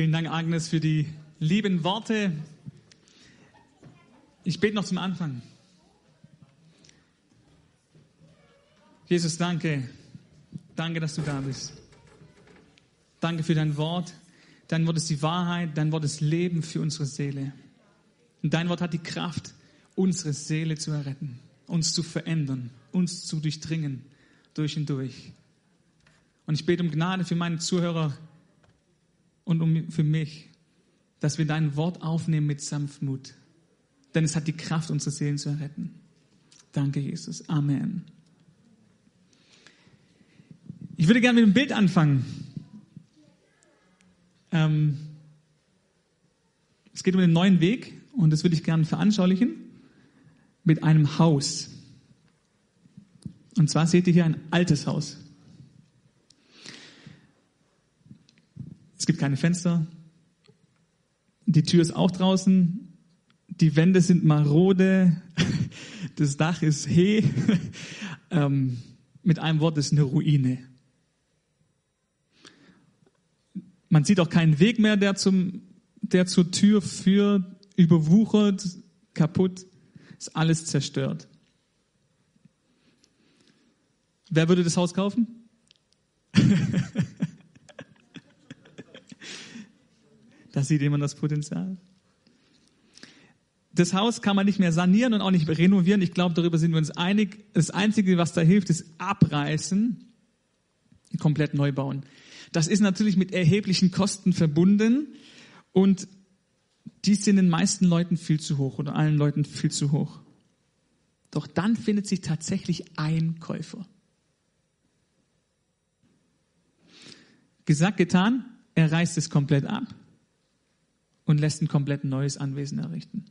Vielen Dank, Agnes, für die lieben Worte. Ich bete noch zum Anfang. Jesus, danke. Danke, dass du da bist. Danke für dein Wort. Dein Wort ist die Wahrheit. Dein Wort ist Leben für unsere Seele. Und dein Wort hat die Kraft, unsere Seele zu erretten, uns zu verändern, uns zu durchdringen, durch und durch. Und ich bete um Gnade für meine Zuhörer und um, für mich, dass wir dein Wort aufnehmen mit Sanftmut. Denn es hat die Kraft, unsere Seelen zu erretten. Danke, Jesus. Amen. Ich würde gerne mit dem Bild anfangen. Ähm, es geht um den neuen Weg und das würde ich gerne veranschaulichen mit einem Haus. Und zwar seht ihr hier ein altes Haus. Gibt keine Fenster. Die Tür ist auch draußen. Die Wände sind marode. Das Dach ist he. Ähm, mit einem Wort ist eine Ruine. Man sieht auch keinen Weg mehr, der, zum, der zur Tür führt, überwuchert, kaputt, ist alles zerstört. Wer würde das Haus kaufen? da sieht jemand das Potenzial. Das Haus kann man nicht mehr sanieren und auch nicht renovieren. Ich glaube, darüber sind wir uns einig. Das Einzige, was da hilft, ist abreißen, komplett neu bauen. Das ist natürlich mit erheblichen Kosten verbunden und die sind den meisten Leuten viel zu hoch oder allen Leuten viel zu hoch. Doch dann findet sich tatsächlich ein Käufer. Gesagt, getan, er reißt es komplett ab und lässt ein komplett neues Anwesen errichten.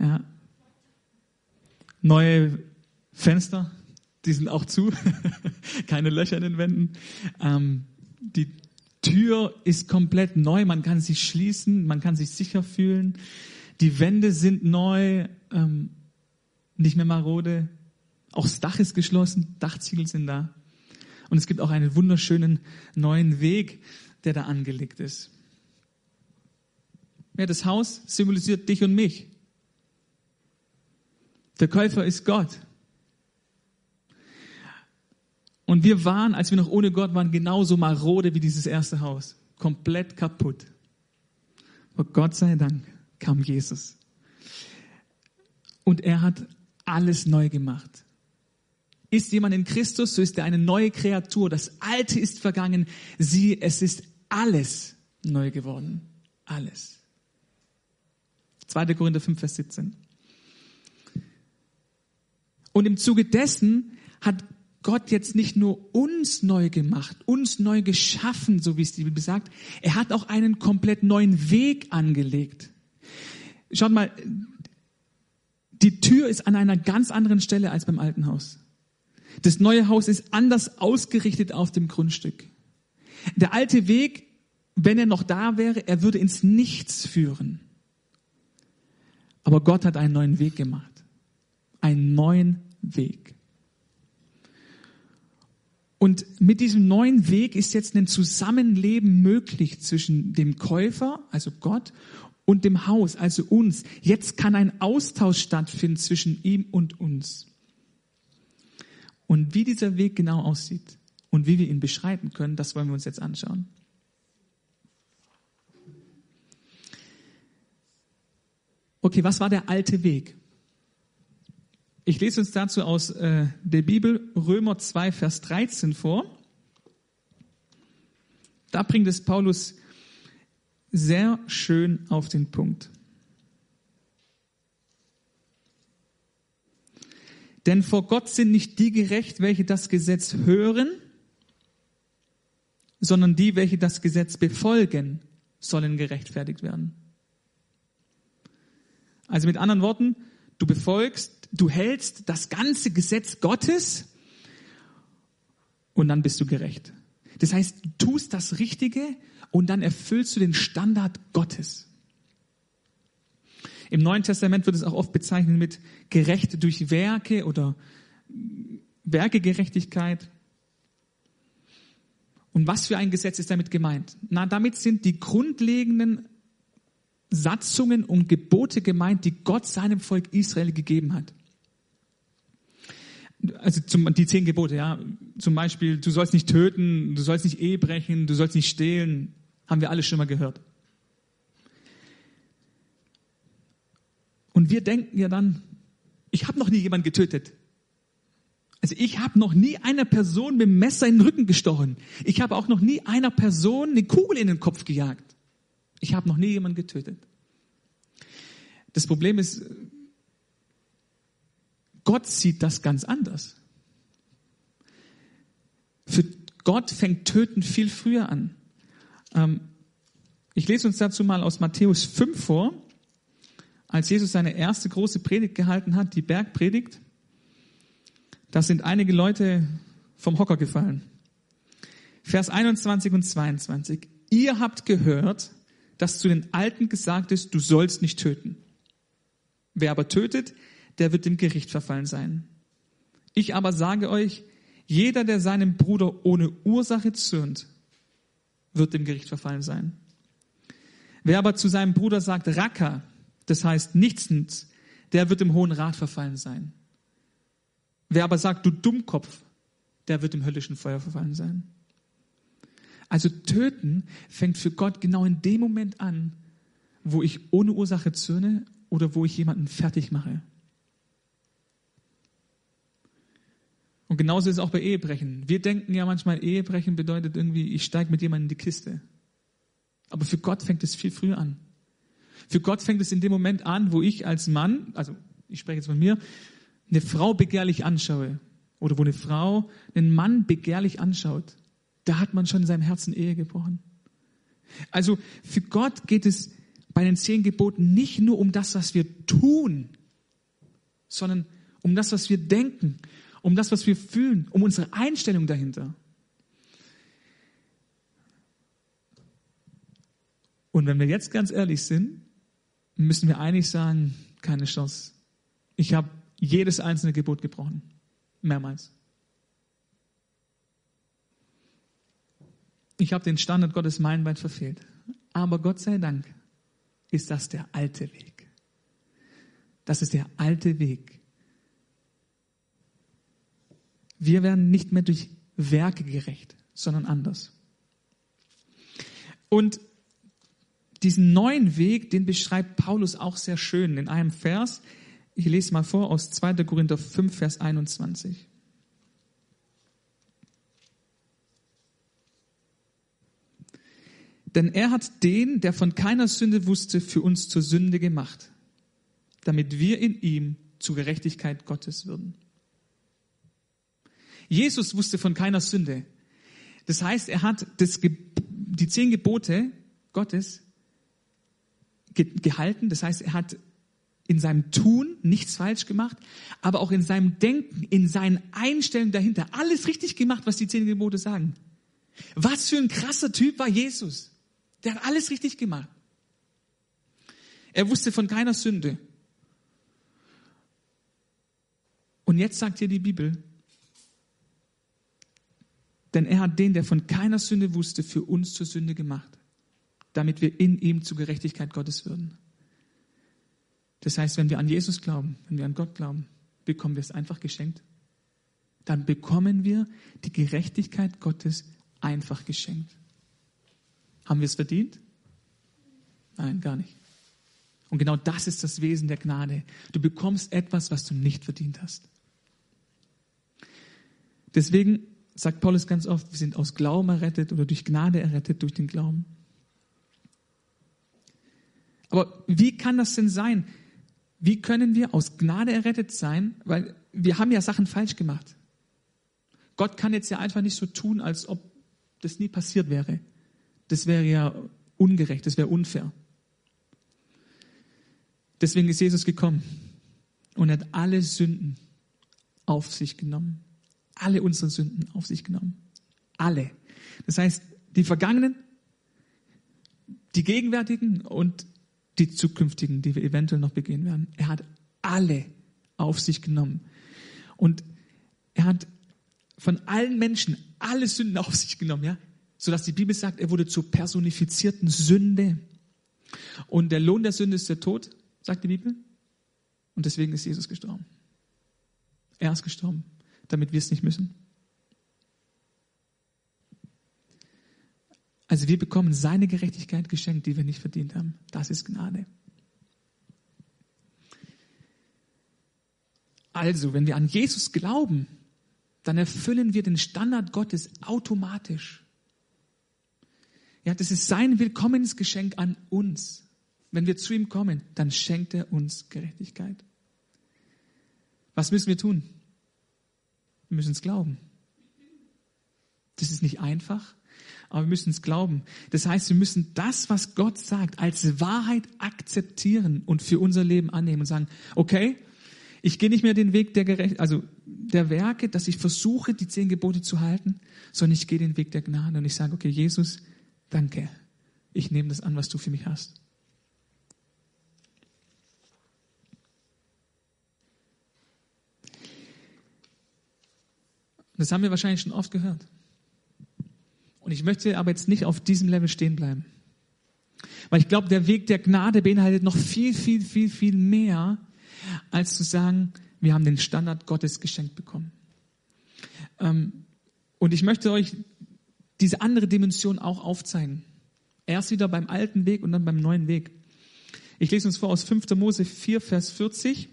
Ja. Neue Fenster, die sind auch zu, keine Löcher in den Wänden. Ähm, die Tür ist komplett neu, man kann sich schließen, man kann sich sicher fühlen. Die Wände sind neu, ähm, nicht mehr marode. Auch das Dach ist geschlossen, Dachziegel sind da. Und es gibt auch einen wunderschönen neuen Weg, der da angelegt ist. Ja, das Haus symbolisiert dich und mich. Der Käufer ist Gott. Und wir waren, als wir noch ohne Gott waren, genauso marode wie dieses erste Haus. Komplett kaputt. Aber Gott sei Dank kam Jesus. Und er hat alles neu gemacht. Ist jemand in Christus, so ist er eine neue Kreatur. Das Alte ist vergangen. Sieh, es ist alles neu geworden. Alles. 2. Korinther 5, Vers 17. Und im Zuge dessen hat Gott jetzt nicht nur uns neu gemacht, uns neu geschaffen, so wie es die Bibel sagt, er hat auch einen komplett neuen Weg angelegt. Schaut mal, die Tür ist an einer ganz anderen Stelle als beim alten Haus. Das neue Haus ist anders ausgerichtet auf dem Grundstück. Der alte Weg, wenn er noch da wäre, er würde ins Nichts führen. Aber Gott hat einen neuen Weg gemacht. Einen neuen Weg. Und mit diesem neuen Weg ist jetzt ein Zusammenleben möglich zwischen dem Käufer, also Gott, und dem Haus, also uns. Jetzt kann ein Austausch stattfinden zwischen ihm und uns. Und wie dieser Weg genau aussieht und wie wir ihn beschreiten können, das wollen wir uns jetzt anschauen. Okay, was war der alte Weg? Ich lese uns dazu aus äh, der Bibel Römer 2, Vers 13 vor. Da bringt es Paulus sehr schön auf den Punkt. Denn vor Gott sind nicht die gerecht, welche das Gesetz hören, sondern die, welche das Gesetz befolgen, sollen gerechtfertigt werden. Also mit anderen Worten, du befolgst, du hältst das ganze Gesetz Gottes und dann bist du gerecht. Das heißt, du tust das Richtige und dann erfüllst du den Standard Gottes. Im Neuen Testament wird es auch oft bezeichnet mit gerecht durch Werke oder Werkegerechtigkeit. Und was für ein Gesetz ist damit gemeint? Na, damit sind die grundlegenden Satzungen und Gebote gemeint, die Gott seinem Volk Israel gegeben hat. Also zum, die zehn Gebote, ja. Zum Beispiel, du sollst nicht töten, du sollst nicht Ehe brechen, du sollst nicht stehlen. Haben wir alle schon mal gehört. Und wir denken ja dann, ich habe noch nie jemanden getötet. Also ich habe noch nie einer Person mit dem Messer in den Rücken gestochen. Ich habe auch noch nie einer Person eine Kugel in den Kopf gejagt. Ich habe noch nie jemanden getötet. Das Problem ist, Gott sieht das ganz anders. Für Gott fängt Töten viel früher an. Ähm, ich lese uns dazu mal aus Matthäus 5 vor, als Jesus seine erste große Predigt gehalten hat, die Bergpredigt. Da sind einige Leute vom Hocker gefallen. Vers 21 und 22. Ihr habt gehört, dass zu den Alten gesagt ist, du sollst nicht töten. Wer aber tötet, der wird dem Gericht verfallen sein. Ich aber sage euch, jeder, der seinem Bruder ohne Ursache zürnt, wird dem Gericht verfallen sein. Wer aber zu seinem Bruder sagt, Raka, das heißt nichtstens, der wird im Hohen Rat verfallen sein. Wer aber sagt, du Dummkopf, der wird im höllischen Feuer verfallen sein. Also töten fängt für Gott genau in dem Moment an, wo ich ohne Ursache zürne oder wo ich jemanden fertig mache. Und genauso ist es auch bei Ehebrechen. Wir denken ja manchmal, Ehebrechen bedeutet irgendwie, ich steige mit jemandem in die Kiste. Aber für Gott fängt es viel früher an. Für Gott fängt es in dem Moment an, wo ich als Mann, also ich spreche jetzt von mir, eine Frau begehrlich anschaue oder wo eine Frau einen Mann begehrlich anschaut, da hat man schon in seinem Herzen Ehe gebrochen. Also für Gott geht es bei den zehn Geboten nicht nur um das, was wir tun, sondern um das, was wir denken, um das, was wir fühlen, um unsere Einstellung dahinter. Und wenn wir jetzt ganz ehrlich sind, müssen wir eigentlich sagen, keine Chance. Ich habe jedes einzelne Gebot gebrochen. Mehrmals. Ich habe den Standard Gottes meilenweit verfehlt. Aber Gott sei Dank ist das der alte Weg. Das ist der alte Weg. Wir werden nicht mehr durch Werke gerecht, sondern anders. Und diesen neuen Weg, den beschreibt Paulus auch sehr schön in einem Vers. Ich lese mal vor aus 2. Korinther 5, Vers 21. Denn er hat den, der von keiner Sünde wusste, für uns zur Sünde gemacht, damit wir in ihm zur Gerechtigkeit Gottes würden. Jesus wusste von keiner Sünde. Das heißt, er hat das, die zehn Gebote Gottes gehalten. Das heißt, er hat in seinem Tun nichts falsch gemacht, aber auch in seinem Denken, in seinen Einstellungen dahinter alles richtig gemacht, was die zehn Gebote sagen. Was für ein krasser Typ war Jesus. Der hat alles richtig gemacht. Er wusste von keiner Sünde. Und jetzt sagt hier die Bibel, denn er hat den, der von keiner Sünde wusste, für uns zur Sünde gemacht, damit wir in ihm zur Gerechtigkeit Gottes würden. Das heißt, wenn wir an Jesus glauben, wenn wir an Gott glauben, bekommen wir es einfach geschenkt. Dann bekommen wir die Gerechtigkeit Gottes einfach geschenkt. Haben wir es verdient? Nein, gar nicht. Und genau das ist das Wesen der Gnade. Du bekommst etwas, was du nicht verdient hast. Deswegen sagt Paulus ganz oft, wir sind aus Glauben errettet oder durch Gnade errettet durch den Glauben. Aber wie kann das denn sein? Wie können wir aus Gnade errettet sein? Weil wir haben ja Sachen falsch gemacht. Gott kann jetzt ja einfach nicht so tun, als ob das nie passiert wäre. Das wäre ja ungerecht, das wäre unfair. Deswegen ist Jesus gekommen und hat alle Sünden auf sich genommen. Alle unsere Sünden auf sich genommen. Alle. Das heißt, die vergangenen, die gegenwärtigen und die zukünftigen, die wir eventuell noch begehen werden. Er hat alle auf sich genommen. Und er hat von allen Menschen alle Sünden auf sich genommen, ja. Sodass die Bibel sagt, er wurde zur personifizierten Sünde. Und der Lohn der Sünde ist der Tod, sagt die Bibel. Und deswegen ist Jesus gestorben. Er ist gestorben, damit wir es nicht müssen. Also wir bekommen seine Gerechtigkeit geschenkt, die wir nicht verdient haben. Das ist Gnade. Also, wenn wir an Jesus glauben, dann erfüllen wir den Standard Gottes automatisch. Ja, das ist sein Willkommensgeschenk an uns. Wenn wir zu ihm kommen, dann schenkt er uns Gerechtigkeit. Was müssen wir tun? Wir müssen es glauben. Das ist nicht einfach, aber wir müssen es glauben. Das heißt, wir müssen das, was Gott sagt, als Wahrheit akzeptieren und für unser Leben annehmen und sagen, okay, ich gehe nicht mehr den Weg der Gerecht, also der Werke, dass ich versuche, die zehn Gebote zu halten, sondern ich gehe den Weg der Gnade und ich sage, okay, Jesus, danke. Ich nehme das an, was du für mich hast. Das haben wir wahrscheinlich schon oft gehört. Und ich möchte aber jetzt nicht auf diesem Level stehen bleiben. Weil ich glaube, der Weg der Gnade beinhaltet noch viel, viel, viel, viel mehr, als zu sagen, wir haben den Standard Gottes geschenkt bekommen. Ähm, und ich möchte euch diese andere Dimension auch aufzeigen. Erst wieder beim alten Weg und dann beim neuen Weg. Ich lese uns vor aus 5. Mose 4, Vers 40.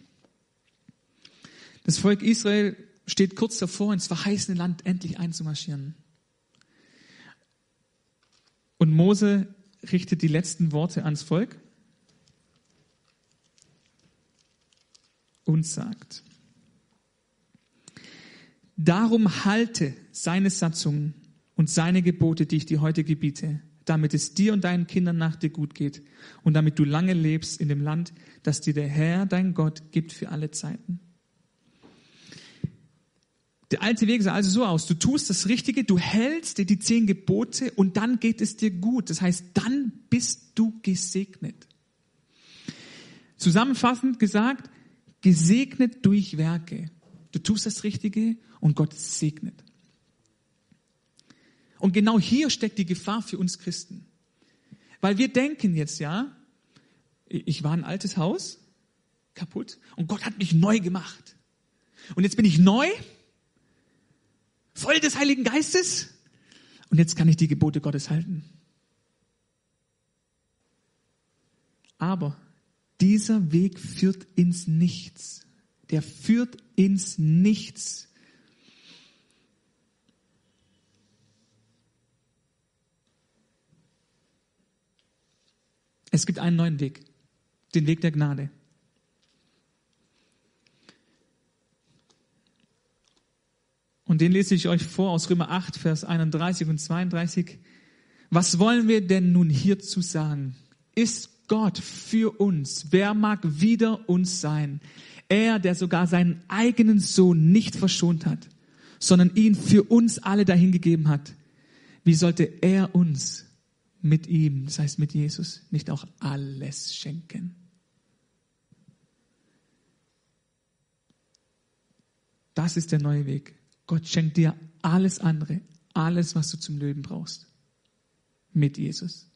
Das Volk Israel steht kurz davor, ins verheißene Land endlich einzumarschieren. Und Mose richtet die letzten Worte ans Volk und sagt, Darum halte seine Satzungen und seine Gebote, die ich dir heute gebiete, damit es dir und deinen Kindern nach dir gut geht und damit du lange lebst in dem Land, das dir der Herr, dein Gott, gibt für alle Zeiten. Der alte Weg sah also so aus. Du tust das Richtige, du hältst dir die zehn Gebote und dann geht es dir gut. Das heißt, dann bist du gesegnet. Zusammenfassend gesagt, gesegnet durch Werke. Du tust das Richtige und Gott segnet. Und genau hier steckt die Gefahr für uns Christen. Weil wir denken jetzt, ja, ich war ein altes Haus, kaputt, und Gott hat mich neu gemacht. Und jetzt bin ich neu voll des Heiligen Geistes und jetzt kann ich die Gebote Gottes halten. Aber dieser Weg führt ins Nichts. Der führt ins Nichts. Es gibt einen neuen Weg, den Weg der Gnade. Und den lese ich euch vor aus Römer 8, Vers 31 und 32. Was wollen wir denn nun hierzu sagen? Ist Gott für uns? Wer mag wieder uns sein? Er, der sogar seinen eigenen Sohn nicht verschont hat, sondern ihn für uns alle dahingegeben hat. Wie sollte er uns mit ihm, das heißt mit Jesus, nicht auch alles schenken? Das ist der neue Weg. Gott schenkt dir alles andere, alles, was du zum Leben brauchst. Mit Jesus.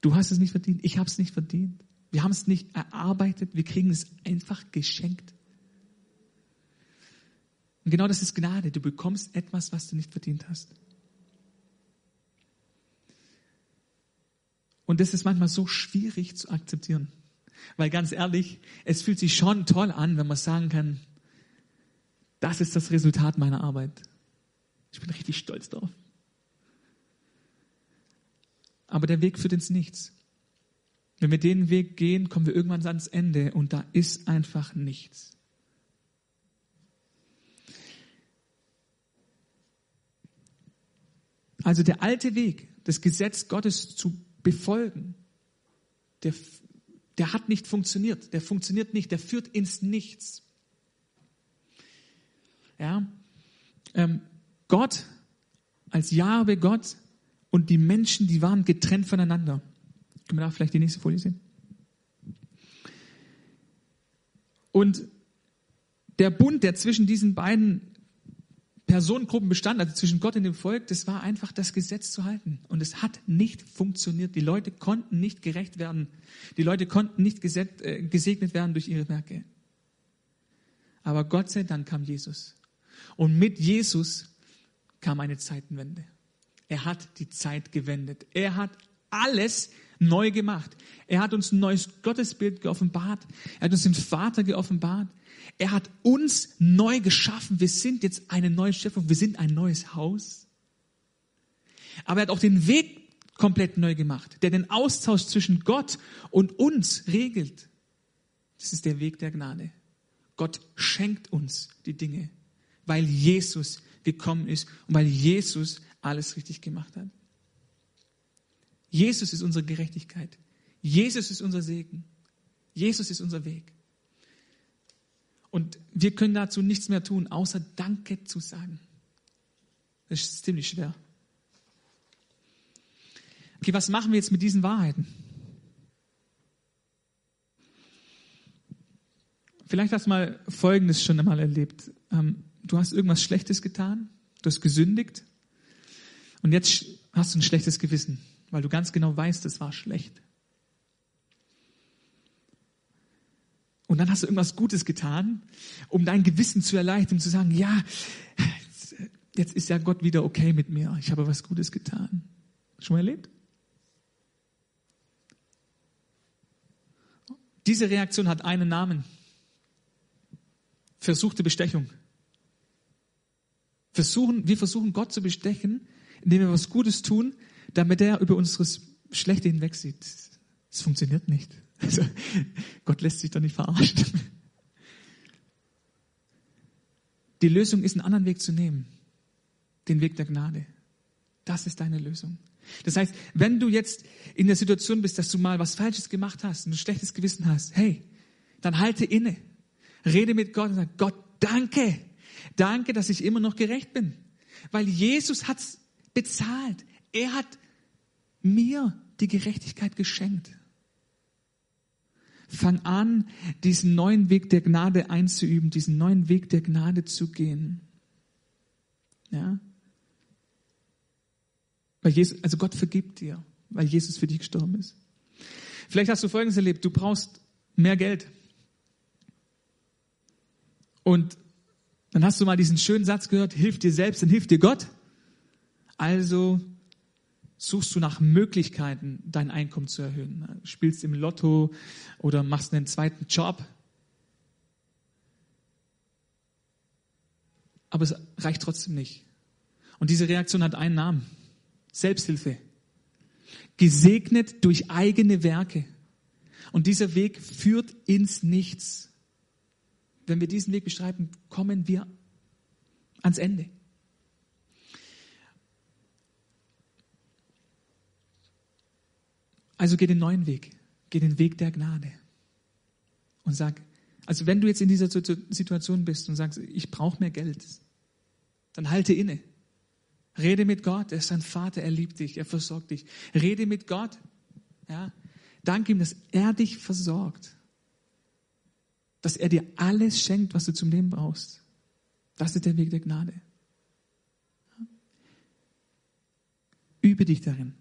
Du hast es nicht verdient, ich habe es nicht verdient. Wir haben es nicht erarbeitet, wir kriegen es einfach geschenkt. Und genau das ist Gnade. Du bekommst etwas, was du nicht verdient hast. Und das ist manchmal so schwierig zu akzeptieren. Weil ganz ehrlich, es fühlt sich schon toll an, wenn man sagen kann, das ist das Resultat meiner Arbeit. Ich bin richtig stolz drauf. Aber der Weg führt ins Nichts. Wenn wir den Weg gehen, kommen wir irgendwann ans Ende und da ist einfach nichts. Also der alte Weg, das Gesetz Gottes zu befolgen, der, der hat nicht funktioniert. Der funktioniert nicht. Der führt ins Nichts. Ja? Ähm, Gott als Jahwe Gott und die Menschen, die waren getrennt voneinander. Können wir da vielleicht die nächste Folie sehen? Und der Bund, der zwischen diesen beiden Personengruppen bestand, also zwischen Gott und dem Volk, das war einfach das Gesetz zu halten. Und es hat nicht funktioniert. Die Leute konnten nicht gerecht werden. Die Leute konnten nicht äh, gesegnet werden durch ihre Werke. Aber Gott sei Dank kam Jesus. Und mit Jesus kam eine Zeitenwende. Er hat die Zeit gewendet. Er hat alles neu gemacht. Er hat uns ein neues Gottesbild geoffenbart. Er hat uns den Vater geoffenbart. Er hat uns neu geschaffen. Wir sind jetzt eine neue Schöpfung. Wir sind ein neues Haus. Aber er hat auch den Weg komplett neu gemacht, der den Austausch zwischen Gott und uns regelt. Das ist der Weg der Gnade. Gott schenkt uns die Dinge, weil Jesus gekommen ist und weil Jesus alles richtig gemacht hat. Jesus ist unsere Gerechtigkeit. Jesus ist unser Segen. Jesus ist unser Weg. Und wir können dazu nichts mehr tun, außer Danke zu sagen. Das ist ziemlich schwer. Okay, was machen wir jetzt mit diesen Wahrheiten? Vielleicht hast du mal Folgendes schon einmal erlebt. Ähm, du hast irgendwas Schlechtes getan, du hast gesündigt und jetzt hast du ein schlechtes Gewissen, weil du ganz genau weißt, es war schlecht. Und dann hast du irgendwas Gutes getan, um dein Gewissen zu erleichtern, zu sagen, ja, jetzt ist ja Gott wieder okay mit mir. Ich habe was Gutes getan. Schon mal erlebt? Diese Reaktion hat einen Namen versuchte Bestechung. Versuchen, wir versuchen Gott zu bestechen, indem wir was Gutes tun, damit er über unseres Schlechte hinwegsieht. Es funktioniert nicht. Also, Gott lässt sich doch nicht verarschen. Die Lösung ist, einen anderen Weg zu nehmen. Den Weg der Gnade. Das ist deine Lösung. Das heißt, wenn du jetzt in der Situation bist, dass du mal was Falsches gemacht hast und ein schlechtes Gewissen hast, hey, dann halte inne. Rede mit Gott und sag, Gott, danke. Danke, dass ich immer noch gerecht bin. Weil Jesus hat's bezahlt. Er hat mir die Gerechtigkeit geschenkt. Fang an, diesen neuen Weg der Gnade einzuüben, diesen neuen Weg der Gnade zu gehen. Ja? Weil Jesus, also Gott vergibt dir, weil Jesus für dich gestorben ist. Vielleicht hast du Folgendes erlebt. Du brauchst mehr Geld. Und dann hast du mal diesen schönen Satz gehört, hilf dir selbst, dann hilft dir Gott. Also suchst du nach Möglichkeiten, dein Einkommen zu erhöhen. Spielst im Lotto oder machst einen zweiten Job. Aber es reicht trotzdem nicht. Und diese Reaktion hat einen Namen. Selbsthilfe. Gesegnet durch eigene Werke. Und dieser Weg führt ins Nichts wenn wir diesen Weg beschreiben, kommen wir ans Ende. Also geh den neuen Weg, geh den Weg der Gnade und sag, also wenn du jetzt in dieser Situation bist und sagst, ich brauche mehr Geld, dann halte inne. Rede mit Gott, er ist dein Vater, er liebt dich, er versorgt dich. Rede mit Gott, ja. Danke ihm, dass er dich versorgt dass er dir alles schenkt, was du zum Leben brauchst. Das ist der Weg der Gnade. Übe dich darin.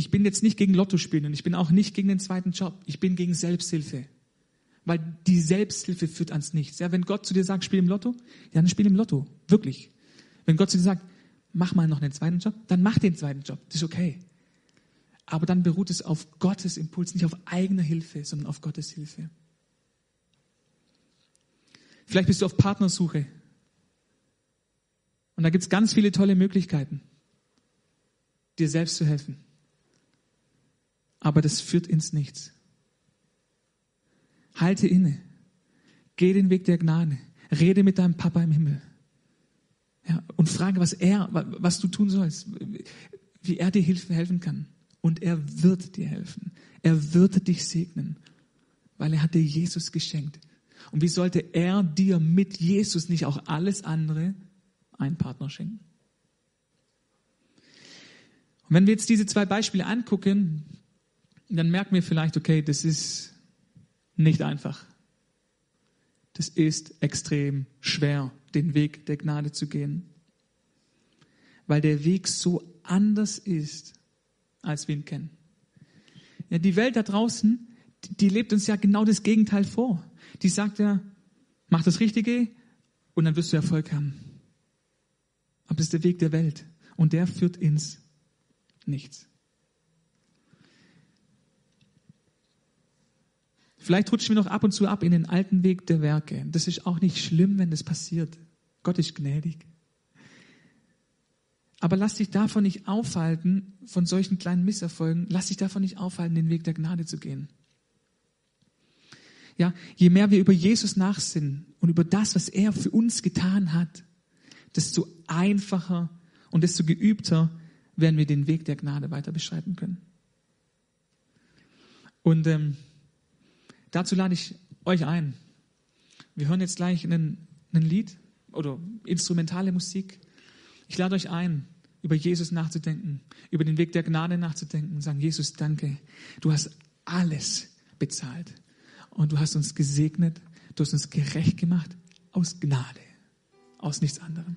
Ich bin jetzt nicht gegen Lotto spielen und ich bin auch nicht gegen den zweiten Job. Ich bin gegen Selbsthilfe. Weil die Selbsthilfe führt ans Nichts. Ja, wenn Gott zu dir sagt, spiel im Lotto, dann spiel im Lotto. Wirklich. Wenn Gott zu dir sagt, mach mal noch einen zweiten Job, dann mach den zweiten Job. Das ist okay. Aber dann beruht es auf Gottes Impuls, nicht auf eigener Hilfe, sondern auf Gottes Hilfe. Vielleicht bist du auf Partnersuche. Und da gibt es ganz viele tolle Möglichkeiten, dir selbst zu helfen. Aber das führt ins Nichts. Halte inne. Geh den Weg der Gnade. Rede mit deinem Papa im Himmel. Ja, und frage, was er, was du tun sollst, wie er dir helfen kann. Und er wird dir helfen. Er wird dich segnen, weil er hat dir Jesus geschenkt. Und wie sollte er dir mit Jesus nicht auch alles andere einen Partner schenken? Und wenn wir jetzt diese zwei Beispiele angucken, dann merken wir vielleicht, okay, das ist nicht einfach. das ist extrem schwer, den Weg der Gnade zu gehen. Weil der Weg so anders ist, als wir ihn kennen. Ja, die Welt da draußen, die lebt uns ja genau das Gegenteil vor. Die sagt ja, mach das Richtige und dann wirst du Erfolg haben. Aber das ist der Weg der Welt und der führt ins Nichts. Vielleicht rutschen wir noch ab und zu ab in den alten Weg der Werke. Das ist auch nicht schlimm, wenn das passiert. Gott ist gnädig. Aber lass dich davon nicht aufhalten, von solchen kleinen Misserfolgen, lass dich davon nicht aufhalten, den Weg der Gnade zu gehen. Ja, je mehr wir über Jesus nachsinnen und über das, was er für uns getan hat, desto einfacher und desto geübter werden wir den Weg der Gnade weiter beschreiten können. Und ähm, dazu lade ich euch ein. Wir hören jetzt gleich ein Lied oder instrumentale Musik. Ich lade euch ein, über Jesus nachzudenken, über den Weg der Gnade nachzudenken und sagen, Jesus, danke, du hast alles bezahlt und du hast uns gesegnet, du hast uns gerecht gemacht aus Gnade, aus nichts anderem.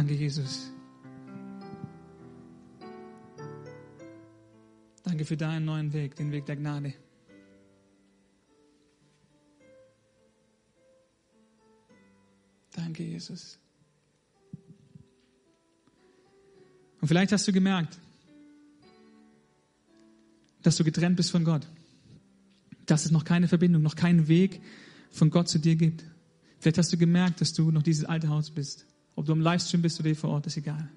Danke, Jesus. Danke für deinen neuen Weg, den Weg der Gnade. Danke, Jesus. Und vielleicht hast du gemerkt, dass du getrennt bist von Gott. Dass es noch keine Verbindung, noch keinen Weg von Gott zu dir gibt. Vielleicht hast du gemerkt, dass du noch dieses alte Haus bist. Ob du im Livestream bist oder hier vor Ort, ist egal.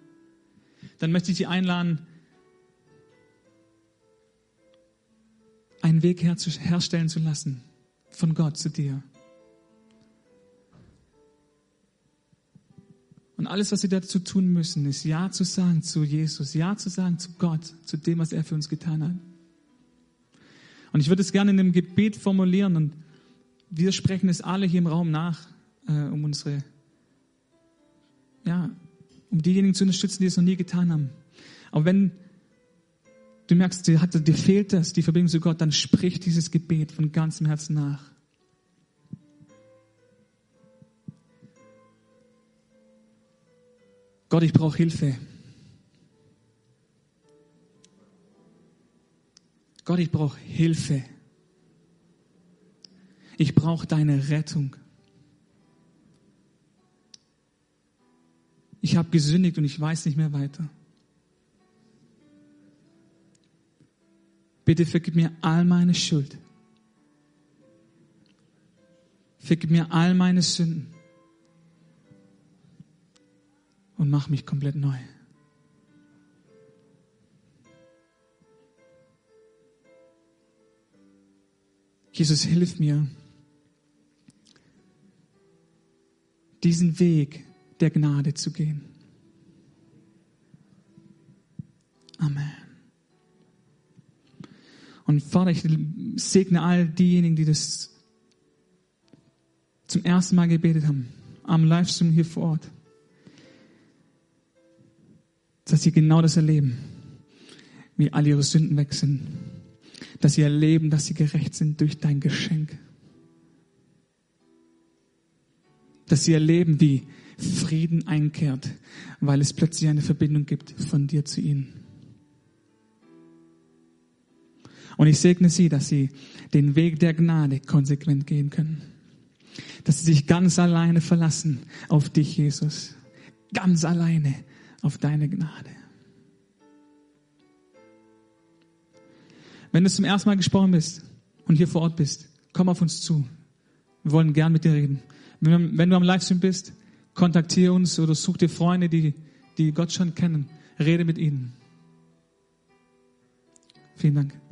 Dann möchte ich dich einladen, einen Weg herstellen zu lassen von Gott zu dir. Und alles, was wir dazu tun müssen, ist Ja zu sagen zu Jesus, Ja zu sagen zu Gott, zu dem, was er für uns getan hat. Und ich würde es gerne in einem Gebet formulieren und wir sprechen es alle hier im Raum nach, äh, um unsere ja, um diejenigen zu unterstützen, die es noch nie getan haben. Aber wenn du merkst, dir, hat, dir fehlt das, die Verbindung zu Gott, dann sprich dieses Gebet von ganzem Herzen nach. Gott, ich brauche Hilfe. Gott, ich brauche Hilfe. Ich brauche deine Rettung. Ich habe gesündigt und ich weiß nicht mehr weiter. Bitte vergib mir all meine Schuld. Vergib mir all meine Sünden. Und mach mich komplett neu. Jesus, hilf mir, diesen Weg der Gnade zu gehen. Amen. Und Vater, ich segne all diejenigen, die das zum ersten Mal gebetet haben, am Livestream hier vor Ort, dass sie genau das erleben, wie all ihre Sünden weg sind, dass sie erleben, dass sie gerecht sind durch dein Geschenk, dass sie erleben, wie Frieden einkehrt, weil es plötzlich eine Verbindung gibt von dir zu ihnen. Und ich segne sie, dass sie den Weg der Gnade konsequent gehen können. Dass sie sich ganz alleine verlassen auf dich, Jesus. Ganz alleine auf deine Gnade. Wenn du zum ersten Mal gesprochen bist und hier vor Ort bist, komm auf uns zu. Wir wollen gern mit dir reden. Wenn du am Livestream bist, kontaktiere uns oder such dir Freunde, die, die Gott schon kennen. Rede mit ihnen. Vielen Dank.